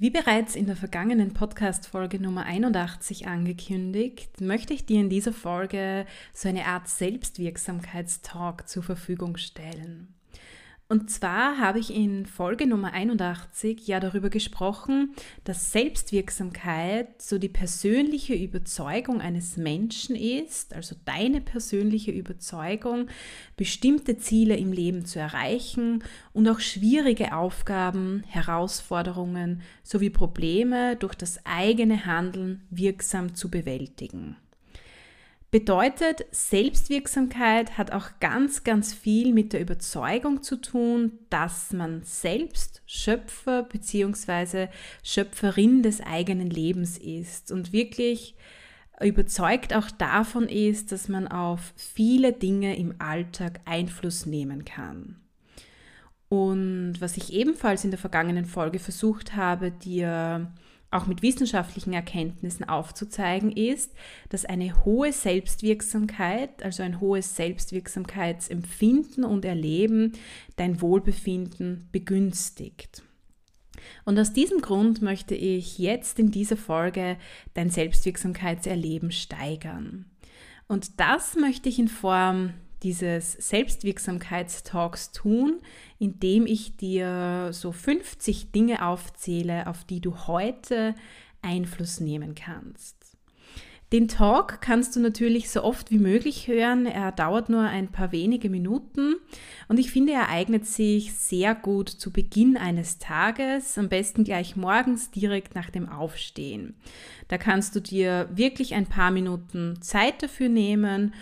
Wie bereits in der vergangenen Podcast-Folge Nummer 81 angekündigt, möchte ich dir in dieser Folge so eine Art Selbstwirksamkeitstalk zur Verfügung stellen. Und zwar habe ich in Folge Nummer 81 ja darüber gesprochen, dass Selbstwirksamkeit so die persönliche Überzeugung eines Menschen ist, also deine persönliche Überzeugung, bestimmte Ziele im Leben zu erreichen und auch schwierige Aufgaben, Herausforderungen sowie Probleme durch das eigene Handeln wirksam zu bewältigen. Bedeutet, Selbstwirksamkeit hat auch ganz, ganz viel mit der Überzeugung zu tun, dass man selbst Schöpfer bzw. Schöpferin des eigenen Lebens ist und wirklich überzeugt auch davon ist, dass man auf viele Dinge im Alltag Einfluss nehmen kann. Und was ich ebenfalls in der vergangenen Folge versucht habe, dir auch mit wissenschaftlichen Erkenntnissen aufzuzeigen ist, dass eine hohe Selbstwirksamkeit, also ein hohes Selbstwirksamkeitsempfinden und Erleben dein Wohlbefinden begünstigt. Und aus diesem Grund möchte ich jetzt in dieser Folge dein Selbstwirksamkeitserleben steigern. Und das möchte ich in Form dieses Selbstwirksamkeitstalks tun, indem ich dir so 50 Dinge aufzähle, auf die du heute Einfluss nehmen kannst. Den Talk kannst du natürlich so oft wie möglich hören. Er dauert nur ein paar wenige Minuten und ich finde, er eignet sich sehr gut zu Beginn eines Tages, am besten gleich morgens direkt nach dem Aufstehen. Da kannst du dir wirklich ein paar Minuten Zeit dafür nehmen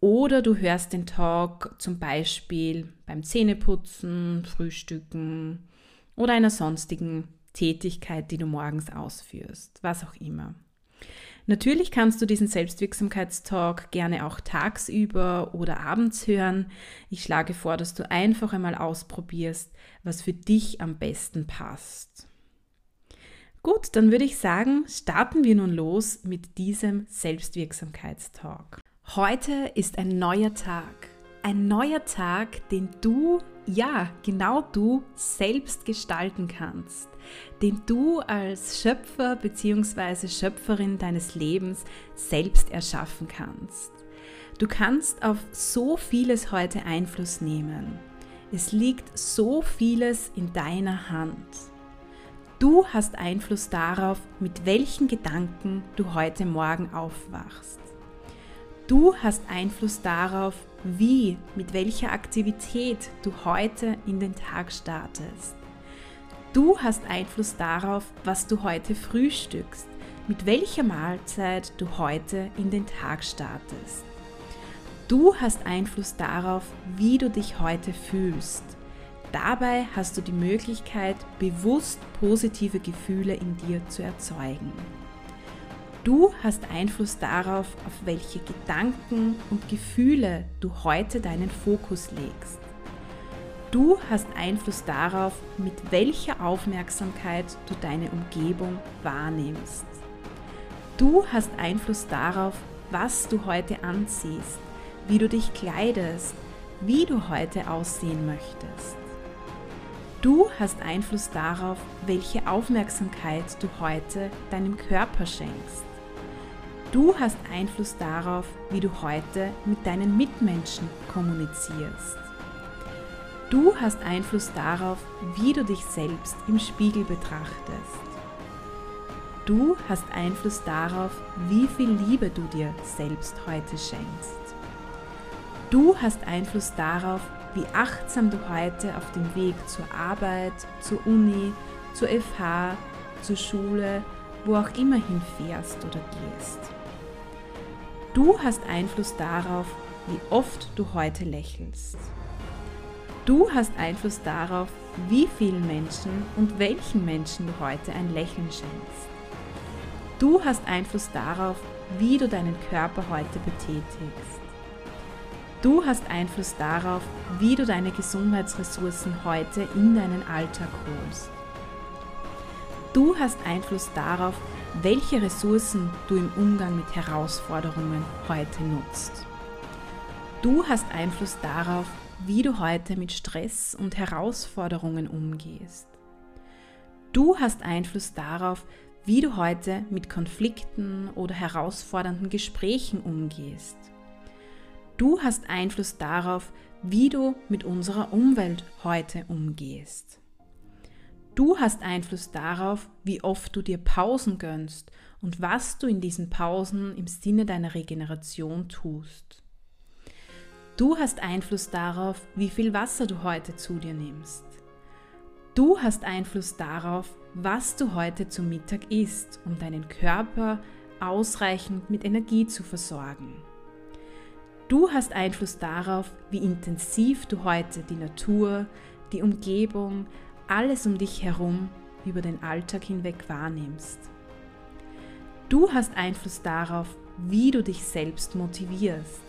oder du hörst den Talk zum Beispiel beim Zähneputzen, Frühstücken oder einer sonstigen Tätigkeit, die du morgens ausführst, was auch immer. Natürlich kannst du diesen Selbstwirksamkeitstalk gerne auch tagsüber oder abends hören. Ich schlage vor, dass du einfach einmal ausprobierst, was für dich am besten passt. Gut, dann würde ich sagen, starten wir nun los mit diesem Selbstwirksamkeitstalk. Heute ist ein neuer Tag. Ein neuer Tag, den du, ja, genau du selbst gestalten kannst. Den du als Schöpfer bzw. Schöpferin deines Lebens selbst erschaffen kannst. Du kannst auf so vieles heute Einfluss nehmen. Es liegt so vieles in deiner Hand. Du hast Einfluss darauf, mit welchen Gedanken du heute Morgen aufwachst. Du hast Einfluss darauf, wie, mit welcher Aktivität du heute in den Tag startest. Du hast Einfluss darauf, was du heute frühstückst, mit welcher Mahlzeit du heute in den Tag startest. Du hast Einfluss darauf, wie du dich heute fühlst. Dabei hast du die Möglichkeit, bewusst positive Gefühle in dir zu erzeugen. Du hast Einfluss darauf, auf welche Gedanken und Gefühle du heute deinen Fokus legst. Du hast Einfluss darauf, mit welcher Aufmerksamkeit du deine Umgebung wahrnimmst. Du hast Einfluss darauf, was du heute anziehst, wie du dich kleidest, wie du heute aussehen möchtest. Du hast Einfluss darauf, welche Aufmerksamkeit du heute deinem Körper schenkst. Du hast Einfluss darauf, wie du heute mit deinen Mitmenschen kommunizierst. Du hast Einfluss darauf, wie du dich selbst im Spiegel betrachtest. Du hast Einfluss darauf, wie viel Liebe du dir selbst heute schenkst. Du hast Einfluss darauf, wie achtsam du heute auf dem Weg zur Arbeit, zur Uni, zur FH, zur Schule, wo auch immer hinfährst oder gehst. Du hast Einfluss darauf, wie oft du heute lächelst. Du hast Einfluss darauf, wie vielen Menschen und welchen Menschen du heute ein Lächeln schenkst. Du hast Einfluss darauf, wie du deinen Körper heute betätigst. Du hast Einfluss darauf, wie du deine Gesundheitsressourcen heute in deinen Alltag holst. Du hast Einfluss darauf, welche Ressourcen du im Umgang mit Herausforderungen heute nutzt. Du hast Einfluss darauf, wie du heute mit Stress und Herausforderungen umgehst. Du hast Einfluss darauf, wie du heute mit Konflikten oder herausfordernden Gesprächen umgehst. Du hast Einfluss darauf, wie du mit unserer Umwelt heute umgehst. Du hast Einfluss darauf, wie oft du dir Pausen gönnst und was du in diesen Pausen im Sinne deiner Regeneration tust. Du hast Einfluss darauf, wie viel Wasser du heute zu dir nimmst. Du hast Einfluss darauf, was du heute zum Mittag isst, um deinen Körper ausreichend mit Energie zu versorgen. Du hast Einfluss darauf, wie intensiv du heute die Natur, die Umgebung, alles um dich herum über den Alltag hinweg wahrnimmst. Du hast Einfluss darauf, wie du dich selbst motivierst.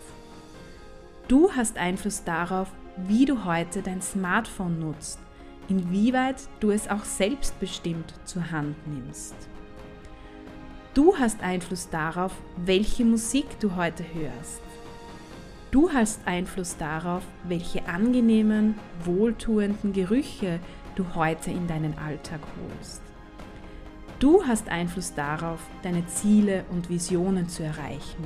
Du hast Einfluss darauf, wie du heute dein Smartphone nutzt, inwieweit du es auch selbstbestimmt zur Hand nimmst. Du hast Einfluss darauf, welche Musik du heute hörst. Du hast Einfluss darauf, welche angenehmen, wohltuenden Gerüche du heute in deinen Alltag holst. Du hast Einfluss darauf, deine Ziele und Visionen zu erreichen.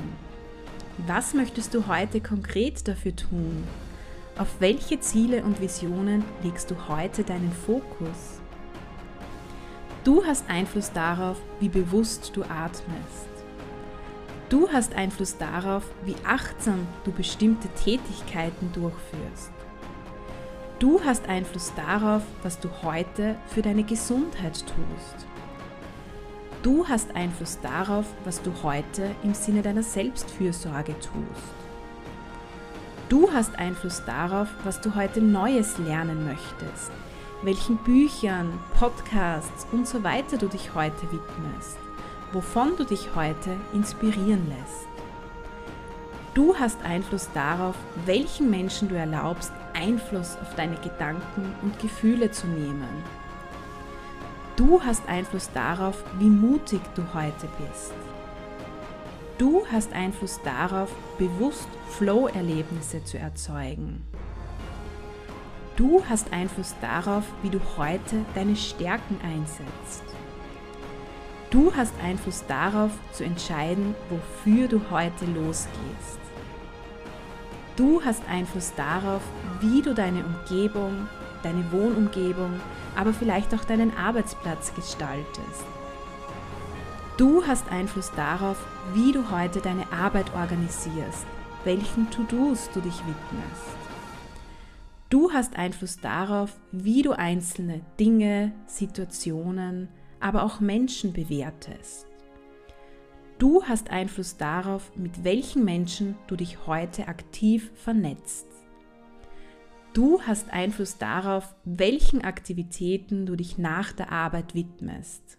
Was möchtest du heute konkret dafür tun? Auf welche Ziele und Visionen legst du heute deinen Fokus? Du hast Einfluss darauf, wie bewusst du atmest. Du hast Einfluss darauf, wie achtsam du bestimmte Tätigkeiten durchführst. Du hast Einfluss darauf, was du heute für deine Gesundheit tust. Du hast Einfluss darauf, was du heute im Sinne deiner Selbstfürsorge tust. Du hast Einfluss darauf, was du heute Neues lernen möchtest, welchen Büchern, Podcasts und so weiter du dich heute widmest wovon du dich heute inspirieren lässt. Du hast Einfluss darauf, welchen Menschen du erlaubst, Einfluss auf deine Gedanken und Gefühle zu nehmen. Du hast Einfluss darauf, wie mutig du heute bist. Du hast Einfluss darauf, bewusst Flow-Erlebnisse zu erzeugen. Du hast Einfluss darauf, wie du heute deine Stärken einsetzt. Du hast Einfluss darauf zu entscheiden, wofür du heute losgehst. Du hast Einfluss darauf, wie du deine Umgebung, deine Wohnumgebung, aber vielleicht auch deinen Arbeitsplatz gestaltest. Du hast Einfluss darauf, wie du heute deine Arbeit organisierst, welchen To-Dos du dich widmest. Du hast Einfluss darauf, wie du einzelne Dinge, Situationen, aber auch Menschen bewertest. Du hast Einfluss darauf, mit welchen Menschen du dich heute aktiv vernetzt. Du hast Einfluss darauf, welchen Aktivitäten du dich nach der Arbeit widmest.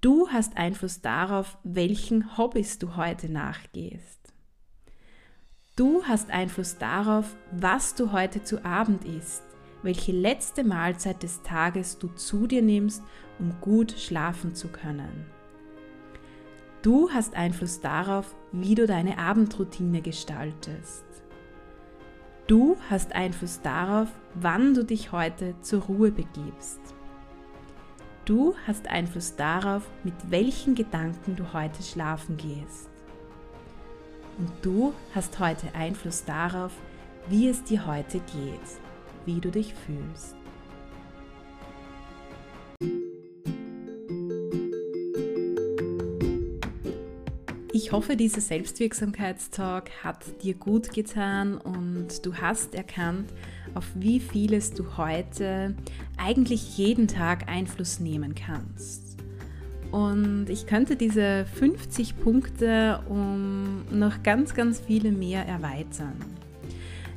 Du hast Einfluss darauf, welchen Hobbys du heute nachgehst. Du hast Einfluss darauf, was du heute zu Abend isst welche letzte Mahlzeit des Tages du zu dir nimmst, um gut schlafen zu können. Du hast Einfluss darauf, wie du deine Abendroutine gestaltest. Du hast Einfluss darauf, wann du dich heute zur Ruhe begibst. Du hast Einfluss darauf, mit welchen Gedanken du heute schlafen gehst. Und du hast heute Einfluss darauf, wie es dir heute geht wie du dich fühlst. Ich hoffe, dieser Selbstwirksamkeitstalk hat dir gut getan und du hast erkannt, auf wie vieles du heute eigentlich jeden Tag Einfluss nehmen kannst. Und ich könnte diese 50 Punkte um noch ganz, ganz viele mehr erweitern.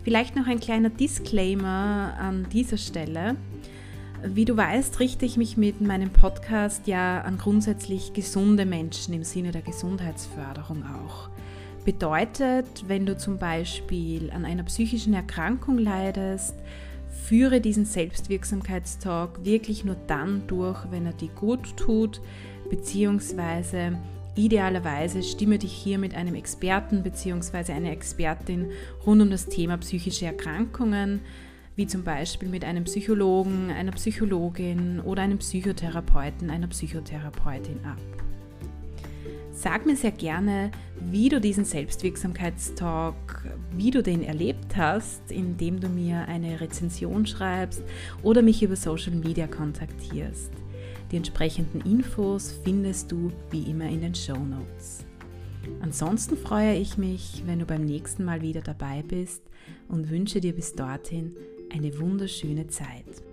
Vielleicht noch ein kleiner Disclaimer an dieser Stelle. Wie du weißt, richte ich mich mit meinem Podcast ja an grundsätzlich gesunde Menschen im Sinne der Gesundheitsförderung auch. Bedeutet, wenn du zum Beispiel an einer psychischen Erkrankung leidest, führe diesen Selbstwirksamkeitstalk wirklich nur dann durch, wenn er dir gut tut, beziehungsweise idealerweise stimme dich hier mit einem Experten bzw. einer Expertin rund um das Thema psychische Erkrankungen wie zum Beispiel mit einem Psychologen, einer Psychologin oder einem Psychotherapeuten, einer Psychotherapeutin ab. Sag mir sehr gerne, wie du diesen Selbstwirksamkeitstalk, wie du den erlebt hast, indem du mir eine Rezension schreibst oder mich über Social Media kontaktierst. Die entsprechenden Infos findest du wie immer in den Show Notes. Ansonsten freue ich mich, wenn du beim nächsten Mal wieder dabei bist und wünsche dir bis dorthin eine wunderschöne Zeit.